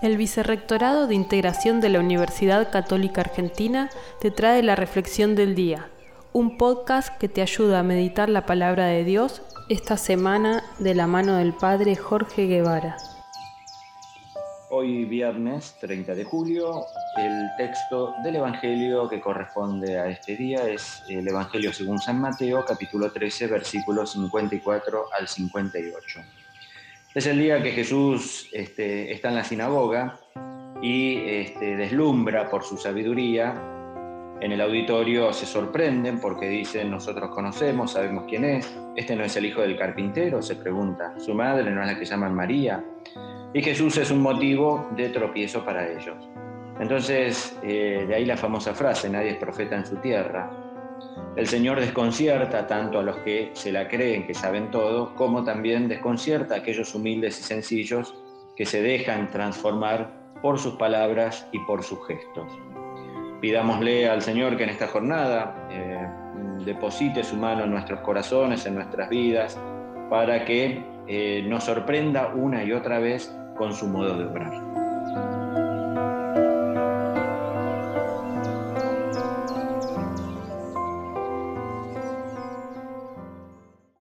El Vicerrectorado de Integración de la Universidad Católica Argentina te trae la Reflexión del Día, un podcast que te ayuda a meditar la palabra de Dios esta semana de la mano del Padre Jorge Guevara. Hoy viernes 30 de julio, el texto del Evangelio que corresponde a este día es el Evangelio según San Mateo, capítulo 13, versículos 54 al 58. Es el día que Jesús este, está en la sinagoga y este, deslumbra por su sabiduría. En el auditorio se sorprenden porque dicen, nosotros conocemos, sabemos quién es. Este no es el hijo del carpintero, se pregunta. Su madre no es la que llaman María. Y Jesús es un motivo de tropiezo para ellos. Entonces, eh, de ahí la famosa frase, nadie es profeta en su tierra. El Señor desconcierta tanto a los que se la creen que saben todo, como también desconcierta a aquellos humildes y sencillos que se dejan transformar por sus palabras y por sus gestos. Pidámosle al Señor que en esta jornada eh, deposite su mano en nuestros corazones, en nuestras vidas, para que eh, nos sorprenda una y otra vez con su modo de obrar.